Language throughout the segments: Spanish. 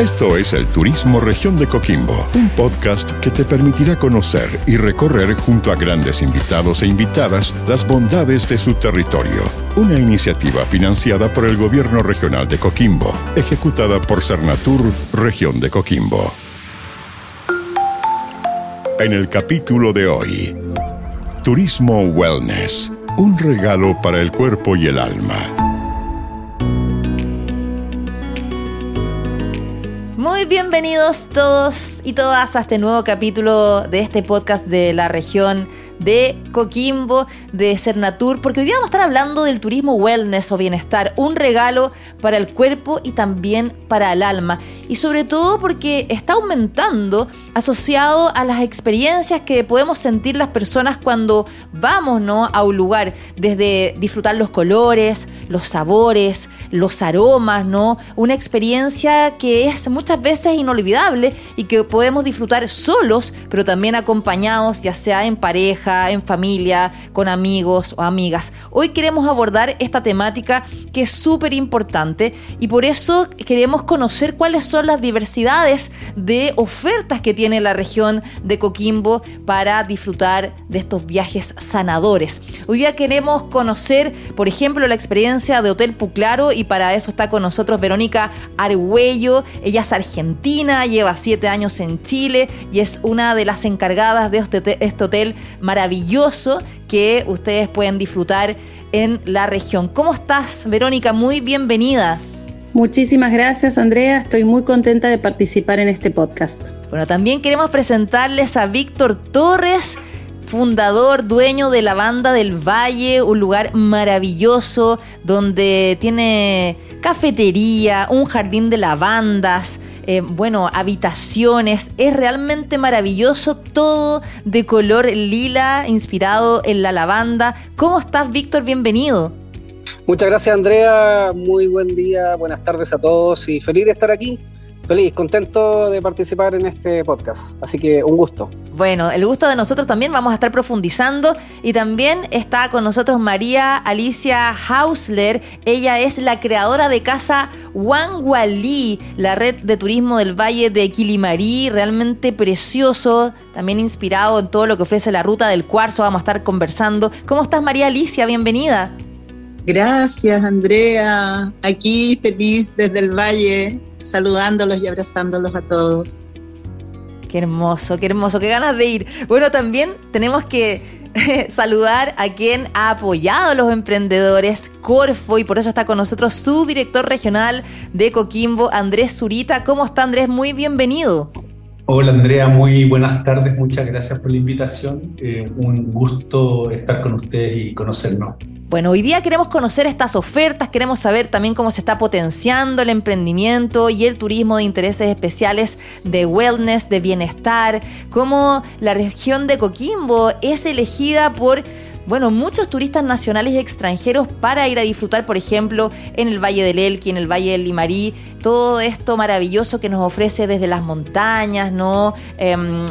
Esto es el Turismo Región de Coquimbo, un podcast que te permitirá conocer y recorrer junto a grandes invitados e invitadas las bondades de su territorio. Una iniciativa financiada por el Gobierno Regional de Coquimbo, ejecutada por Cernatur Región de Coquimbo. En el capítulo de hoy, Turismo Wellness, un regalo para el cuerpo y el alma. Muy bienvenidos todos y todas a este nuevo capítulo de este podcast de la región de Coquimbo, de Cernatur, porque hoy día vamos a estar hablando del turismo wellness o bienestar, un regalo para el cuerpo y también para el alma. Y sobre todo porque está aumentando asociado a las experiencias que podemos sentir las personas cuando vamos ¿no? a un lugar, desde disfrutar los colores, los sabores, los aromas, ¿no? Una experiencia que es muchas veces inolvidable y que podemos disfrutar solos, pero también acompañados, ya sea en pareja, en familia, con amigos o amigas. Hoy queremos abordar esta temática que es súper importante y por eso queremos conocer cuáles son las diversidades de ofertas que tiene la región de Coquimbo para disfrutar de estos viajes sanadores. Hoy día queremos conocer, por ejemplo, la experiencia de Hotel Puclaro y para eso está con nosotros Verónica Argüello. Ella es argentina, lleva siete años en Chile y es una de las encargadas de este, este hotel maravilloso maravilloso que ustedes pueden disfrutar en la región. ¿Cómo estás, Verónica? Muy bienvenida. Muchísimas gracias, Andrea. Estoy muy contenta de participar en este podcast. Bueno, también queremos presentarles a Víctor Torres fundador, dueño de la banda del Valle, un lugar maravilloso donde tiene cafetería, un jardín de lavandas, eh, bueno, habitaciones. Es realmente maravilloso, todo de color lila, inspirado en la lavanda. ¿Cómo estás, Víctor? Bienvenido. Muchas gracias, Andrea. Muy buen día, buenas tardes a todos y feliz de estar aquí feliz, contento de participar en este podcast. Así que un gusto. Bueno, el gusto de nosotros también, vamos a estar profundizando. Y también está con nosotros María Alicia Hausler. Ella es la creadora de Casa Wangualí, la red de turismo del Valle de Quilimarí. Realmente precioso, también inspirado en todo lo que ofrece la ruta del cuarzo. Vamos a estar conversando. ¿Cómo estás, María Alicia? Bienvenida. Gracias, Andrea. Aquí feliz desde el Valle saludándolos y abrazándolos a todos. Qué hermoso, qué hermoso, qué ganas de ir. Bueno, también tenemos que saludar a quien ha apoyado a los emprendedores, Corfo, y por eso está con nosotros su director regional de Coquimbo, Andrés Zurita. ¿Cómo está Andrés? Muy bienvenido. Hola Andrea, muy buenas tardes, muchas gracias por la invitación. Eh, un gusto estar con ustedes y conocernos. Bueno, hoy día queremos conocer estas ofertas, queremos saber también cómo se está potenciando el emprendimiento y el turismo de intereses especiales de wellness, de bienestar, cómo la región de Coquimbo es elegida por bueno, muchos turistas nacionales y extranjeros para ir a disfrutar, por ejemplo, en el Valle del Elqui, en el Valle del Limarí, todo esto maravilloso que nos ofrece desde las montañas, ¿no? Em,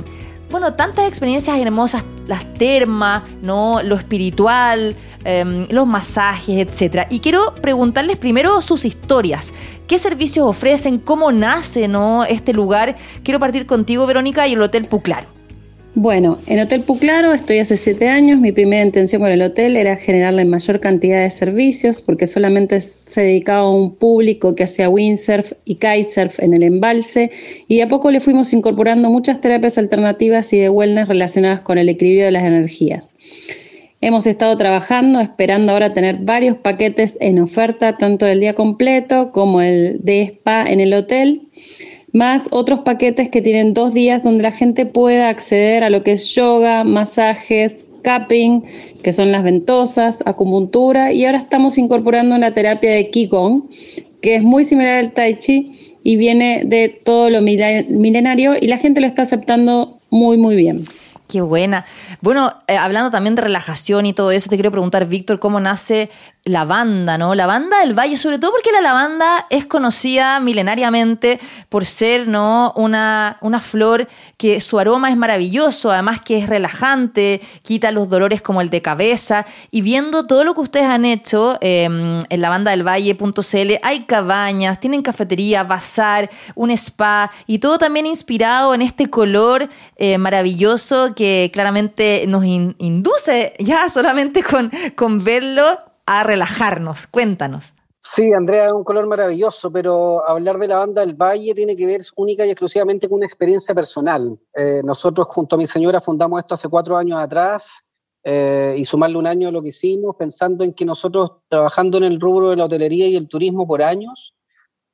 bueno, tantas experiencias hermosas, las termas, ¿no? Lo espiritual, em, los masajes, etc. Y quiero preguntarles primero sus historias. ¿Qué servicios ofrecen? ¿Cómo nace ¿no? este lugar? Quiero partir contigo, Verónica, y el Hotel Puclaro. Bueno, en Hotel Puclaro estoy hace siete años. Mi primera intención con el hotel era generar la mayor cantidad de servicios porque solamente se dedicaba a un público que hacía windsurf y kitesurf en el embalse y a poco le fuimos incorporando muchas terapias alternativas y de wellness relacionadas con el equilibrio de las energías. Hemos estado trabajando, esperando ahora tener varios paquetes en oferta, tanto del día completo como el de spa en el hotel más otros paquetes que tienen dos días donde la gente pueda acceder a lo que es yoga, masajes, cupping, que son las ventosas, acupuntura, y ahora estamos incorporando una terapia de Qigong, que es muy similar al Tai Chi y viene de todo lo milenario y la gente lo está aceptando muy, muy bien. Qué buena. Bueno, eh, hablando también de relajación y todo eso, te quiero preguntar, Víctor, cómo nace lavanda, ¿no? Lavanda del Valle, sobre todo porque la lavanda es conocida milenariamente por ser, ¿no? Una, una flor que su aroma es maravilloso, además que es relajante, quita los dolores como el de cabeza. Y viendo todo lo que ustedes han hecho em, en lavandadelvalle.cl, hay cabañas, tienen cafetería, bazar, un spa y todo también inspirado en este color eh, maravilloso que claramente nos induce ya solamente con, con verlo a relajarnos. Cuéntanos. Sí, Andrea, un color maravilloso, pero hablar de la banda del Valle tiene que ver única y exclusivamente con una experiencia personal. Eh, nosotros junto a mi señora fundamos esto hace cuatro años atrás eh, y sumarle un año a lo que hicimos, pensando en que nosotros trabajando en el rubro de la hotelería y el turismo por años,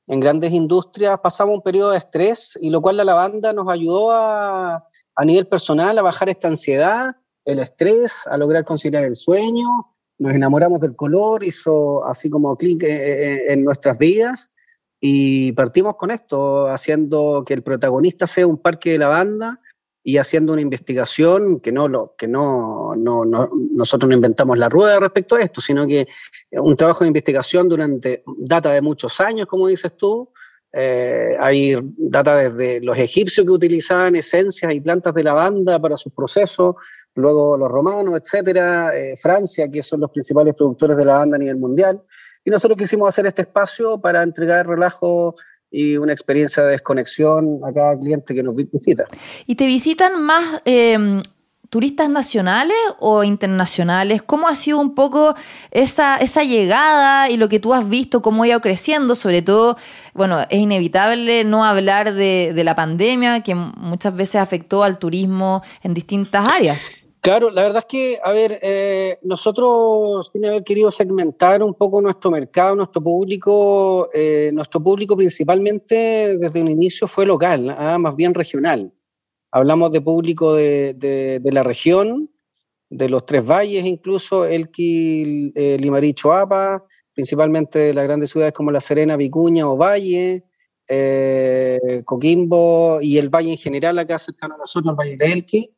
en grandes industrias, pasamos un periodo de estrés y lo cual la lavanda nos ayudó a, a nivel personal a bajar esta ansiedad, el estrés, a lograr conciliar el sueño nos enamoramos del color, hizo así como clic eh, eh, en nuestras vidas y partimos con esto, haciendo que el protagonista sea un parque de lavanda y haciendo una investigación que no lo que no, no, nosotros no inventamos la rueda respecto a esto, sino que un trabajo de investigación durante data de muchos años, como dices tú. Eh, hay data desde los egipcios que utilizaban esencias y plantas de lavanda para sus procesos, luego los romanos, etcétera, eh, Francia, que son los principales productores de la banda a nivel mundial. Y nosotros quisimos hacer este espacio para entregar relajo y una experiencia de desconexión a cada cliente que nos visita. ¿Y te visitan más em, turistas nacionales o internacionales? ¿Cómo ha sido un poco esa, esa llegada y lo que tú has visto, cómo ha ido creciendo? Sobre todo, bueno, es inevitable no hablar de, de la pandemia que muchas veces afectó al turismo en distintas áreas. Claro, la verdad es que, a ver, eh, nosotros tiene haber querido segmentar un poco nuestro mercado, nuestro público. Eh, nuestro público principalmente desde un inicio fue local, ¿ah? más bien regional. Hablamos de público de, la región, de los tres valles incluso, Elqui, eh, Limarí, Choapa, principalmente de las grandes ciudades como La Serena, Vicuña o Valle, Coquimbo y el valle en general acá cercano a nosotros, el Valle de Elqui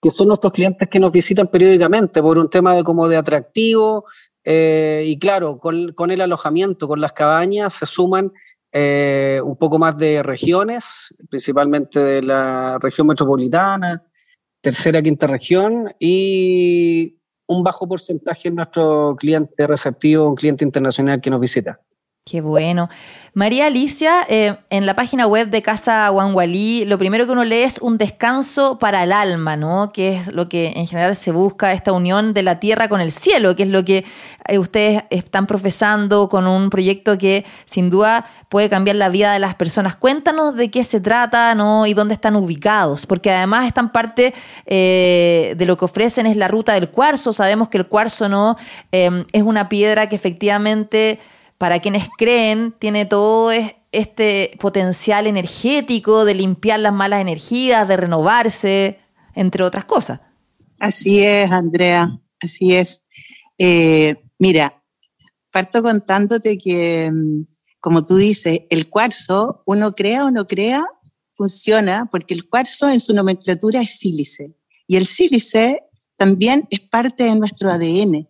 que son nuestros clientes que nos visitan periódicamente por un tema de como de atractivo eh, y claro, con, el alojamiento, con las cabañas se suman eh, un poco más de regiones, principalmente de la región metropolitana, tercera, quinta región y un bajo porcentaje en nuestro cliente receptivo, un cliente internacional que nos visita. Qué bueno. María Alicia, eh, en la página web de Casa Wanwalí, lo primero que uno lee es un descanso para el alma, ¿no? Que es lo que en general se busca, esta unión de la tierra con el cielo, que es lo que eh, ustedes están profesando con un proyecto que sin duda puede cambiar la vida de las personas. Cuéntanos de qué se trata, ¿no? Y dónde están ubicados, porque además están parte eh, de lo que ofrecen es la ruta del cuarzo. Sabemos que el cuarzo, ¿no? es una piedra que efectivamente para quienes creen, tiene todo este potencial energético de limpiar las malas energías, de renovarse, entre otras cosas. Así es, Andrea, así es. Eh, mira, parto contándote que, mm, como tú dices, el cuarzo, uno crea o no crea, funciona porque el cuarzo en su nomenclatura es sílice. Y el sílice también es parte de nuestro ADN.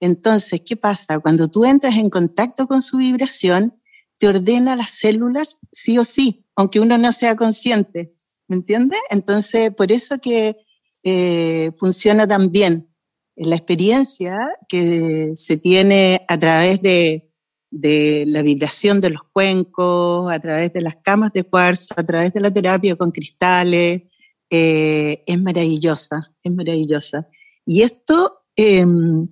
Entonces, ¿qué pasa? Cuando tú entras en contacto con su vibración, te ordena las células sí o sí, aunque uno no sea consciente. ¿Me entiendes? Entonces, por eso que eh, funciona tan bien. La experiencia que se tiene a través de, la vibración de los cuencos, a través de las camas de cuarzo, a través de la terapia con cristales, eh, es maravillosa, es maravillosa. Y esto em,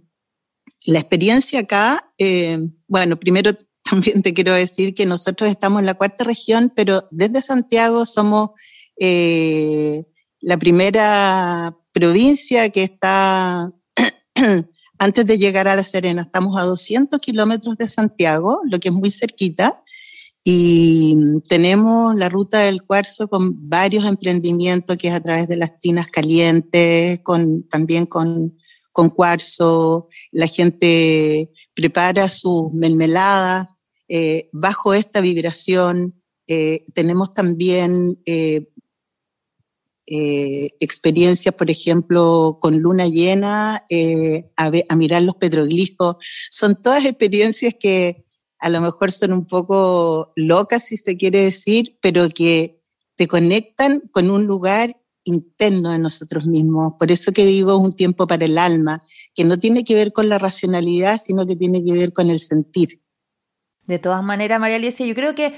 la experiencia acá, eh, bueno, primero también te quiero decir que nosotros estamos en la cuarta región, pero desde Santiago somos eh, la primera provincia que está antes de llegar a La Serena. Estamos a 200 kilómetros de Santiago, lo que es muy cerquita, y tenemos la ruta del cuarzo con varios emprendimientos que es a través de las tinas calientes, con, también con con cuarzo, la gente prepara sus mermeladas eh, bajo esta vibración. Eh, tenemos también eh, experiencias, por ejemplo, con luna llena, a, mirar los petroglifos. Son todas experiencias que a lo mejor son un poco locas, si se quiere decir, pero que te conectan con un lugar interno de nosotros mismos. Por eso que digo un tiempo para el alma, que no tiene que ver con la racionalidad, sino que tiene que ver con el sentir. De todas maneras, María Alicia, yo creo que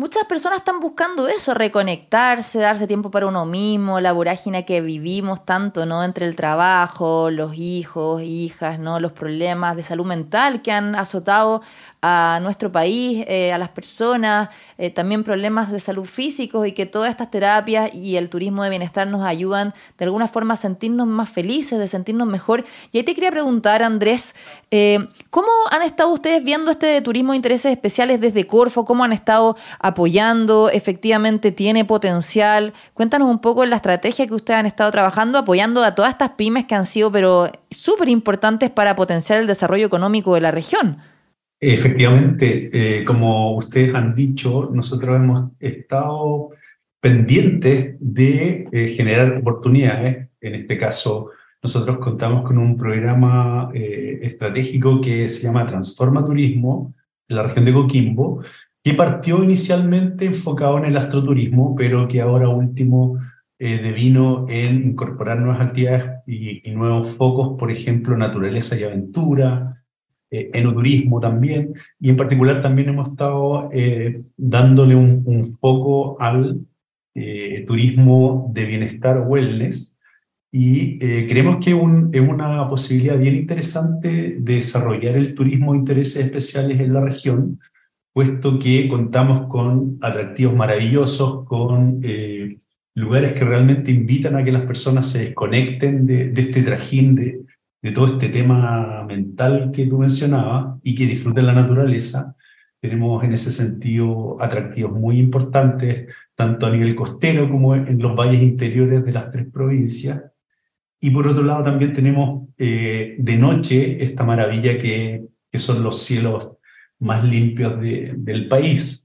Muchas personas están buscando eso, reconectarse, darse tiempo para uno mismo, la vorágine que vivimos tanto, ¿no? Entre el trabajo, los hijos, hijas, ¿no? Los problemas de salud mental que han azotado a nuestro país, eh, a las personas, eh, también problemas de salud físicos y que todas estas terapias y el turismo de bienestar nos ayudan de alguna forma a sentirnos más felices, de sentirnos mejor. Y ahí te quería preguntar, Andrés, eh, ¿cómo han estado ustedes viendo este turismo de intereses especiales desde Corfo? ¿Cómo han estado apoyando? ¿Efectivamente tiene potencial? Cuéntanos un poco la estrategia que ustedes han estado trabajando, apoyando a todas estas pymes que han sido, pero súper importantes para potenciar el desarrollo económico de la región. Efectivamente, eh, como ustedes han dicho, nosotros hemos estado pendientes de eh, generar oportunidades. En este caso, nosotros contamos con un programa eh, estratégico que se llama Transforma Turismo en la región de Coquimbo, que partió inicialmente enfocado en el astroturismo, pero que ahora último devino en incorporar nuevas actividades y, y nuevos focos, por ejemplo, naturaleza y aventura, eh, enoturismo también, y en particular también hemos estado eh, dándole un, foco al eh, turismo de bienestar wellness, y creemos que es una posibilidad bien interesante de desarrollar el turismo de intereses especiales en la región, puesto que contamos con atractivos maravillosos, con lugares que realmente invitan a que las personas se desconecten de, de este trajín de, de todo este tema mental que tú mencionabas y que disfruten la naturaleza. Tenemos en ese sentido atractivos muy importantes, tanto a nivel costero como en los valles interiores de las tres provincias. Y por otro lado también tenemos eh, de noche esta maravilla que, que, son los cielos más limpios del país.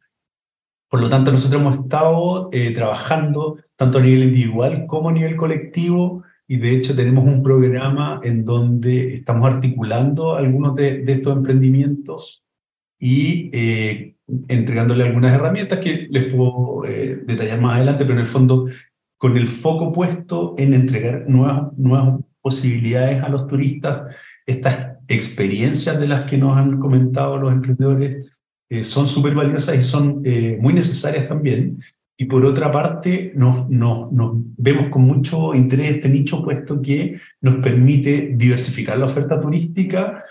Por lo tanto, nosotros hemos estado eh, trabajando tanto a nivel individual como a nivel colectivo y de hecho tenemos un programa en donde estamos articulando algunos de, estos emprendimientos y eh, entregándole algunas herramientas que les puedo eh, detallar más adelante, pero en el fondo con el foco puesto en entregar nuevas, nuevas posibilidades a los turistas, estas experiencias de las que nos han comentado los emprendedores eh, son súper valiosas y son muy necesarias también. Y por otra parte, nos, nos, vemos con mucho interés este nicho, puesto que nos permite diversificar la oferta turística,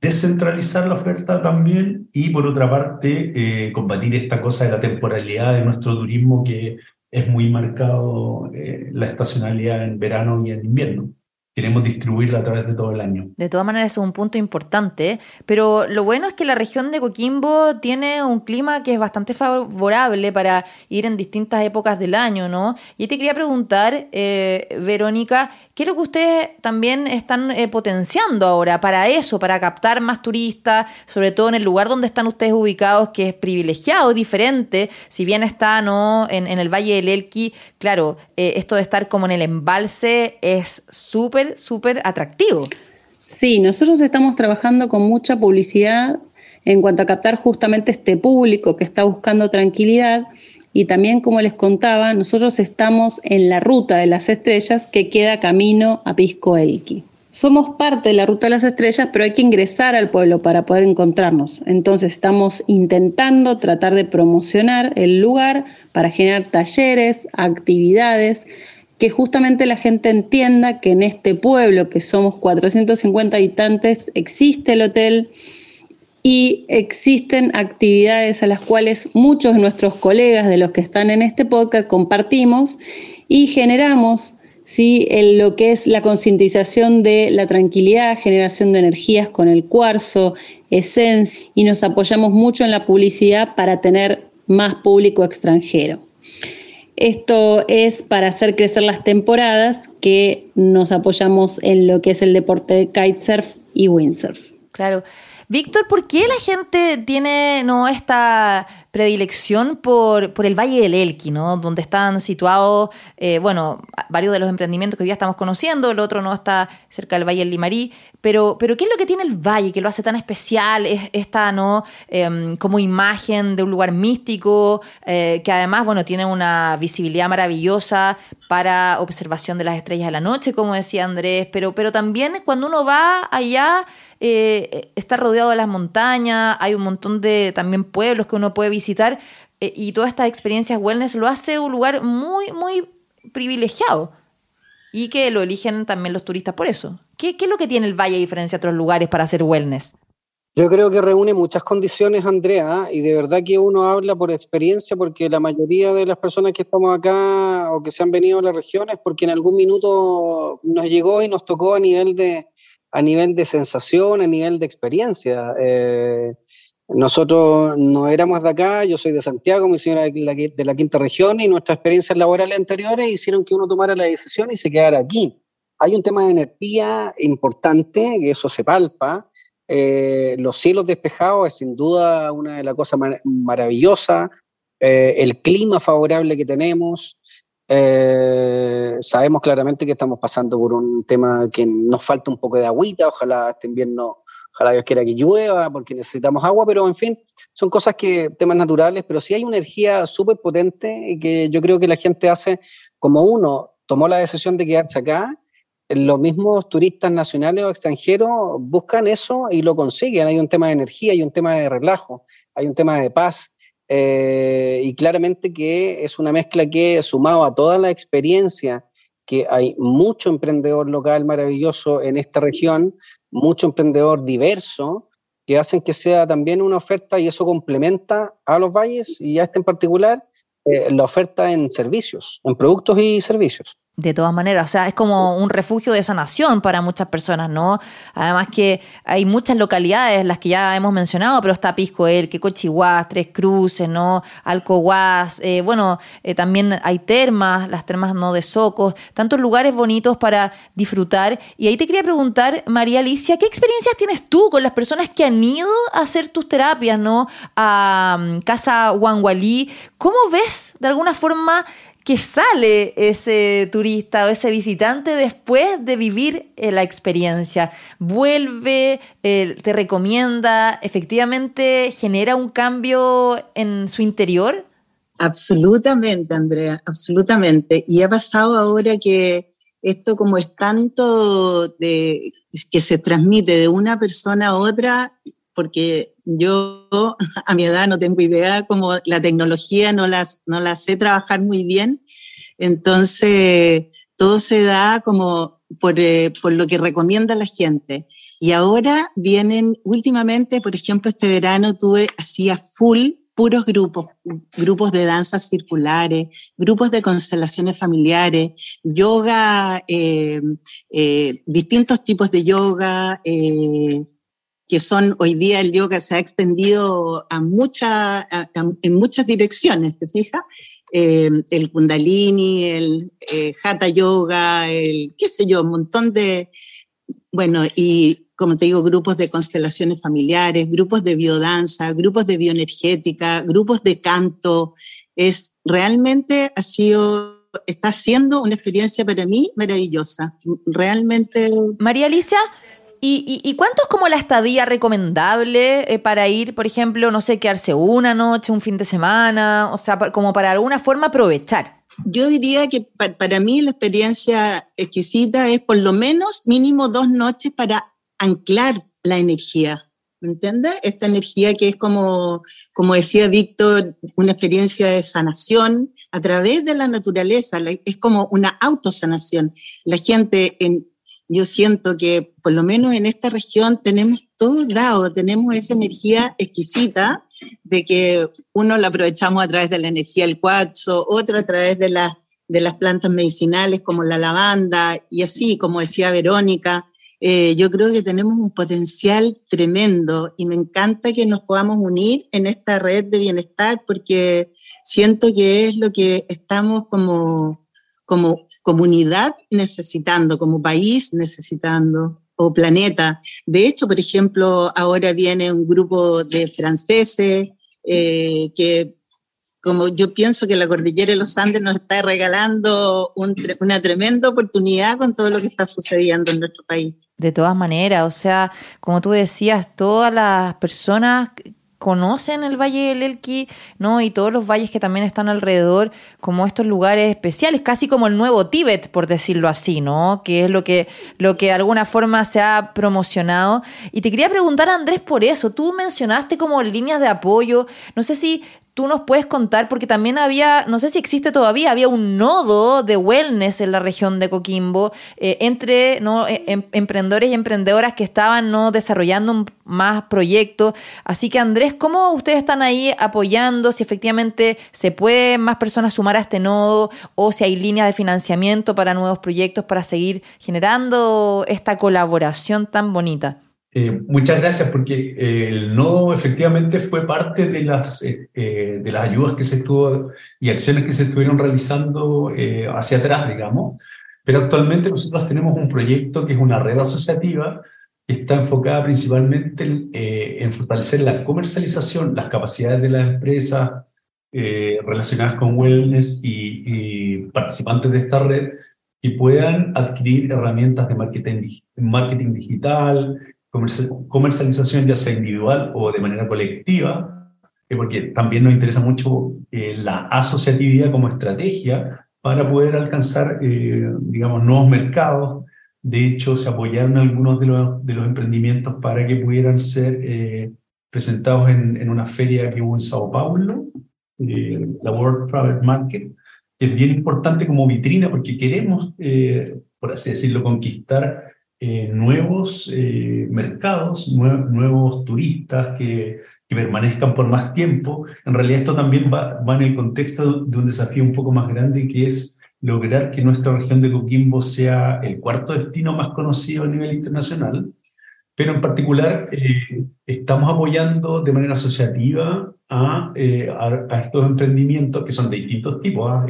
descentralizar la oferta también y por otra parte, eh, combatir esta cosa de la temporalidad de nuestro turismo que es muy marcado eh, la estacionalidad en verano y en invierno queremos distribuirla a través de todo el año. De todas maneras, es un punto importante, pero lo bueno es que la región de Coquimbo tiene un clima que es bastante favorable para ir en distintas épocas del año, ¿no? Y te quería preguntar, eh, Verónica, ¿qué es lo que ustedes también están eh, potenciando ahora para eso, para captar más turistas, sobre todo en el lugar donde están ustedes ubicados, que es privilegiado, diferente, si bien está ¿no? en, el Valle del Elqui, claro, eh, esto de estar como en el embalse es súper súper, atractivo. Sí, nosotros estamos trabajando con mucha publicidad en cuanto a captar justamente este público que está buscando tranquilidad y también, como les contaba, nosotros estamos en la ruta de las estrellas que queda camino a Pisco Elqui. Somos parte de la ruta de las estrellas, pero hay que ingresar al pueblo para poder encontrarnos. Entonces estamos intentando tratar de promocionar el lugar para generar talleres, actividades, que justamente la gente entienda que en este pueblo, que somos 450 habitantes, existe el hotel y existen actividades a las cuales muchos de nuestros colegas de los que están en este podcast compartimos y generamos ¿sí? En lo que es la concientización de la tranquilidad, generación de energías con el cuarzo, esencia, y nos apoyamos mucho en la publicidad para tener más público extranjero. Esto es para hacer crecer las temporadas que nos apoyamos en lo que es el deporte de kitesurf y windsurf. Claro. Víctor, ¿por qué la gente tiene no esta predilección por, por el Valle del Elqui, ¿no? Donde están situados, eh, bueno, varios de los emprendimientos que hoy día estamos conociendo, el otro no está cerca del Valle del Limarí, pero, pero ¿qué es lo que tiene el valle que lo hace tan especial? Es esta, ¿no? Em, como imagen de un lugar místico, eh, que además, bueno, tiene una visibilidad maravillosa para observación de las estrellas de la noche, como decía Andrés, pero, pero también cuando uno va allá eh, está rodeado de las montañas, hay un montón de también pueblos que uno puede visitar eh, y todas estas experiencias wellness lo hace un lugar muy, muy privilegiado y que lo eligen también los turistas por eso. ¿Qué, es lo que tiene el Valle a diferencia de otros lugares para hacer wellness? Yo creo que reúne muchas condiciones, Andrea, y de verdad que uno habla por experiencia, porque la mayoría de las personas que estamos acá o que se han venido a la región es porque en algún minuto nos llegó y nos tocó a nivel de, a nivel de sensación, a nivel de experiencia. Eh, nosotros no éramos de acá, yo soy de Santiago, mi señora de la, quinta región, y nuestras experiencias laborales anteriores hicieron que uno tomara la decisión y se quedara aquí. Hay un tema de energía importante, que eso se palpa. Eh, los cielos despejados es sin duda una de las cosas maravillosas. Eh, el clima favorable que tenemos, eh, sabemos claramente que estamos pasando por un tema que nos falta un poco de agüita, ojalá este invierno, ojalá Dios quiera que llueva, porque necesitamos agua, pero en fin, son cosas que, temas naturales, pero sí hay una energía súper potente que yo creo que la gente hace como uno tomó la decisión de quedarse acá, los mismos turistas nacionales o extranjeros buscan eso y lo consiguen. Hay un tema de energía, hay un tema de relajo, hay un tema de paz. Eh, y claramente que es una mezcla que, sumado a toda la experiencia, que hay mucho emprendedor local maravilloso en esta región, mucho emprendedor diverso, que hacen que sea también una oferta y eso complementa a los valles y a este en particular eh, la oferta en servicios, en productos y servicios de todas maneras, o sea, es como un refugio de sanación para muchas personas, ¿no? Además que hay muchas localidades, las que ya hemos mencionado, pero está Pisco El, que Cochihuás, Tres Cruces, ¿no? Alcohuás, eh, bueno, eh, también hay termas, las termas no de Socos, tantos lugares bonitos para disfrutar. Y ahí te quería preguntar, María Alicia, ¿qué experiencias tienes tú con las personas que han ido a hacer tus terapias, ¿no? A um, Casa Huangualí, ¿cómo ves de alguna forma que sale ese turista o ese visitante después de vivir eh, la experiencia. Vuelve, eh, te recomienda, efectivamente genera un cambio en su interior. Absolutamente, Andrea, absolutamente. Y ha pasado ahora que esto como es tanto de, que se transmite de una persona a otra, porque yo a mi edad no tengo idea, como la tecnología no las, no la sé trabajar muy bien, entonces todo se da como por, eh, por lo que recomienda la gente. Y ahora vienen, últimamente, por ejemplo, este verano tuve así a full puros grupos, grupos de danzas circulares, grupos de constelaciones familiares, yoga, eh, eh, distintos tipos de yoga, eh, que son hoy día el yoga se ha extendido a mucha, en muchas direcciones, ¿te fijas? Eh, el kundalini, el eh, hatha yoga, el qué sé yo, un montón de, bueno, y como te digo, grupos de constelaciones familiares, grupos de biodanza, grupos de bioenergética, grupos de canto. Es realmente ha sido, está siendo una experiencia para mí maravillosa. Realmente. María Alicia, ¿Y, cuánto es como la estadía recomendable eh, para ir, por ejemplo, no sé, quedarse una noche, un fin de semana? O sea, como para alguna forma aprovechar. Yo diría que para mí la experiencia exquisita es por lo menos mínimo dos noches para anclar la energía. ¿Me entiendes? Esta energía que es como, como decía Víctor, una experiencia de sanación a través de la naturaleza, es como una autosanación. La gente en, yo siento que por lo menos en esta región tenemos todo dado, tenemos esa energía exquisita de que uno la aprovechamos a través de la energía del cuarzo, otro a través de, de las plantas medicinales como la lavanda y así, como decía Verónica. Eh, yo creo que tenemos un potencial tremendo y me encanta que nos podamos unir en esta red de bienestar porque siento que es lo que estamos como, como comunidad necesitando, como país necesitando, o planeta. De hecho, por ejemplo, ahora viene un grupo de franceses, eh, que como yo pienso que la cordillera de los Andes nos está regalando una tremenda oportunidad con todo lo que está sucediendo en nuestro país. De todas maneras, o sea, como tú decías, todas las personas conocen el Valle del Elqui, ¿no? Y todos los valles que también están alrededor, como estos lugares especiales, casi como el nuevo Tíbet, por decirlo así, ¿no? Que es lo que, lo que de alguna forma se ha promocionado. Y te quería preguntar, Andrés, por eso. Tú mencionaste como líneas de apoyo. No sé si tú nos puedes contar, porque también había, no sé si existe todavía, había un nodo de wellness en la región de Coquimbo eh, entre ¿no? E, em, emprendedores y emprendedoras que estaban ¿no? desarrollando más proyectos. Así que Andrés, ¿cómo ustedes están ahí apoyando? Si efectivamente se pueden más personas sumar a este nodo o si hay líneas de financiamiento para nuevos proyectos para seguir generando esta colaboración tan bonita. Eh, muchas gracias, porque eh, el nodo efectivamente fue parte de las, eh, de las ayudas que se estuvo y acciones que se estuvieron realizando hacia atrás, digamos. Pero actualmente nosotros tenemos un proyecto que es una red asociativa que está enfocada principalmente en, fortalecer la comercialización, las capacidades de las empresas relacionadas con wellness y, participantes de esta red que puedan adquirir herramientas de marketing digital, comercialización ya sea individual o de manera colectiva, eh, porque también nos interesa mucho eh, la asociatividad como estrategia para poder alcanzar, eh, digamos, nuevos mercados. De hecho, se apoyaron algunos de los, de los emprendimientos para que pudieran ser presentados en, en, una feria que hubo en Sao Paulo, la World Travel Market, que es bien importante como vitrina porque queremos, por así decirlo, conquistar eh, nuevos eh, mercados, nuevos turistas que, que, permanezcan por más tiempo. En realidad esto también va, va, en el contexto de un desafío un poco más grande que es lograr que nuestra región de Coquimbo sea el cuarto destino más conocido a nivel internacional, pero en particular eh, estamos apoyando de manera asociativa a, a, estos emprendimientos que son de distintos tipos. ¿ah?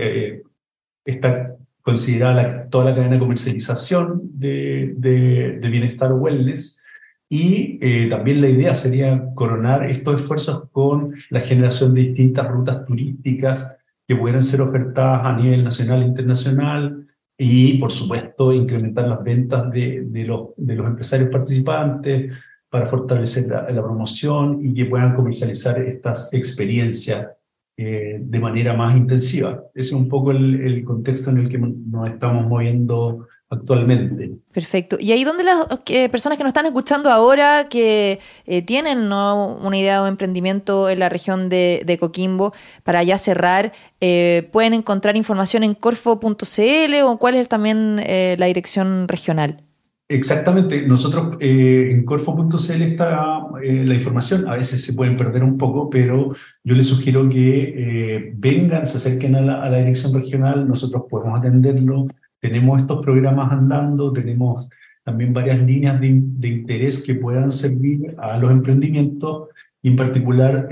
Esta considerar toda la cadena de comercialización de, de, bienestar wellness. Y eh, también la idea sería coronar estos esfuerzos con la generación de distintas rutas turísticas que pudieran ser ofertadas a nivel nacional e internacional y, por supuesto, incrementar las ventas de, de, los, de los empresarios participantes para fortalecer la, la promoción y que puedan comercializar estas experiencias eh, de manera más intensiva. Ese es un poco el, contexto en el que nos estamos moviendo actualmente. Perfecto. Y ahí donde las personas que nos están escuchando ahora, que eh, tienen una idea de emprendimiento en la región de, Coquimbo, para ya cerrar, eh, pueden encontrar información en corfo.cl o cuál es también la dirección regional. Exactamente, nosotros eh, en corfo.cl está eh, la información, a veces se pueden perder un poco, pero yo les sugiero que eh, vengan, se acerquen a la, dirección regional, nosotros podemos atenderlo, tenemos estos programas andando, tenemos también varias líneas de, interés que puedan servir a los emprendimientos, en particular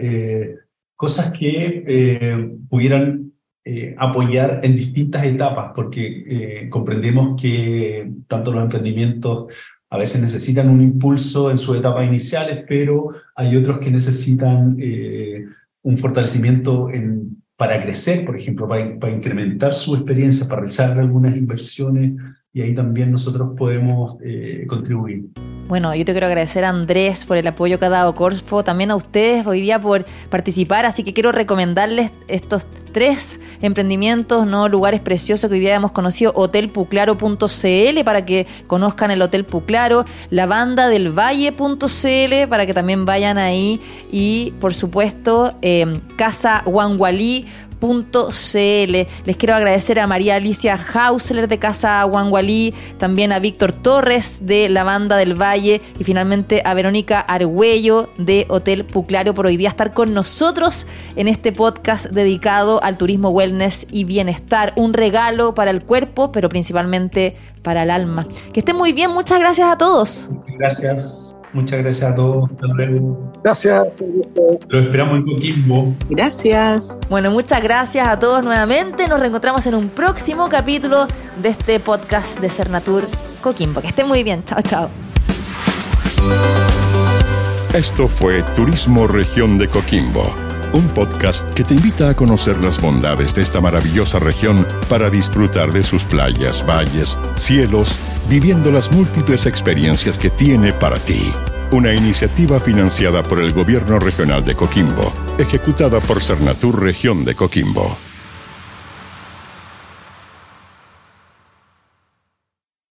cosas que pudieran eh, apoyar en distintas etapas, porque eh, comprendemos que tanto los emprendimientos a veces necesitan un impulso en sus etapas iniciales, pero hay otros que necesitan eh, un fortalecimiento en, para crecer, por ejemplo, para incrementar su experiencia, para realizar algunas inversiones, y ahí también nosotros podemos contribuir. Bueno, yo te quiero agradecer a Andrés por el apoyo que ha dado Corfo, también a ustedes hoy día por participar, así que quiero recomendarles estos tres emprendimientos, ¿no? lugares preciosos que hoy día hemos conocido, hotelpuclaro.cl para que conozcan el Hotel Puclaro, la banda del Valle.cl para que también vayan ahí y por supuesto eh, Casa Wangualí les quiero agradecer a María Alicia Hausler de Casa Wangualí, también a Víctor Torres de la Banda del Valle y finalmente a Verónica Argüello de Hotel Puclario por hoy día estar con nosotros en este podcast dedicado al turismo wellness y bienestar. Un regalo para el cuerpo, pero principalmente para el alma. Que estén muy bien, muchas gracias a todos. Gracias. Muchas gracias a todos. Gracias. Lo esperamos en Coquimbo. Gracias. Bueno, muchas gracias a todos nuevamente. Nos reencontramos en un próximo capítulo de este podcast de Cernatur Coquimbo. Que estén muy bien. Chao, chao. Esto fue Turismo Región de Coquimbo un podcast que te invita a conocer las bondades de esta maravillosa región para disfrutar de sus playas, valles, cielos, viviendo las múltiples experiencias que tiene para ti. Una iniciativa financiada por el Gobierno Regional de Coquimbo, ejecutada por Cernatur Región de Coquimbo.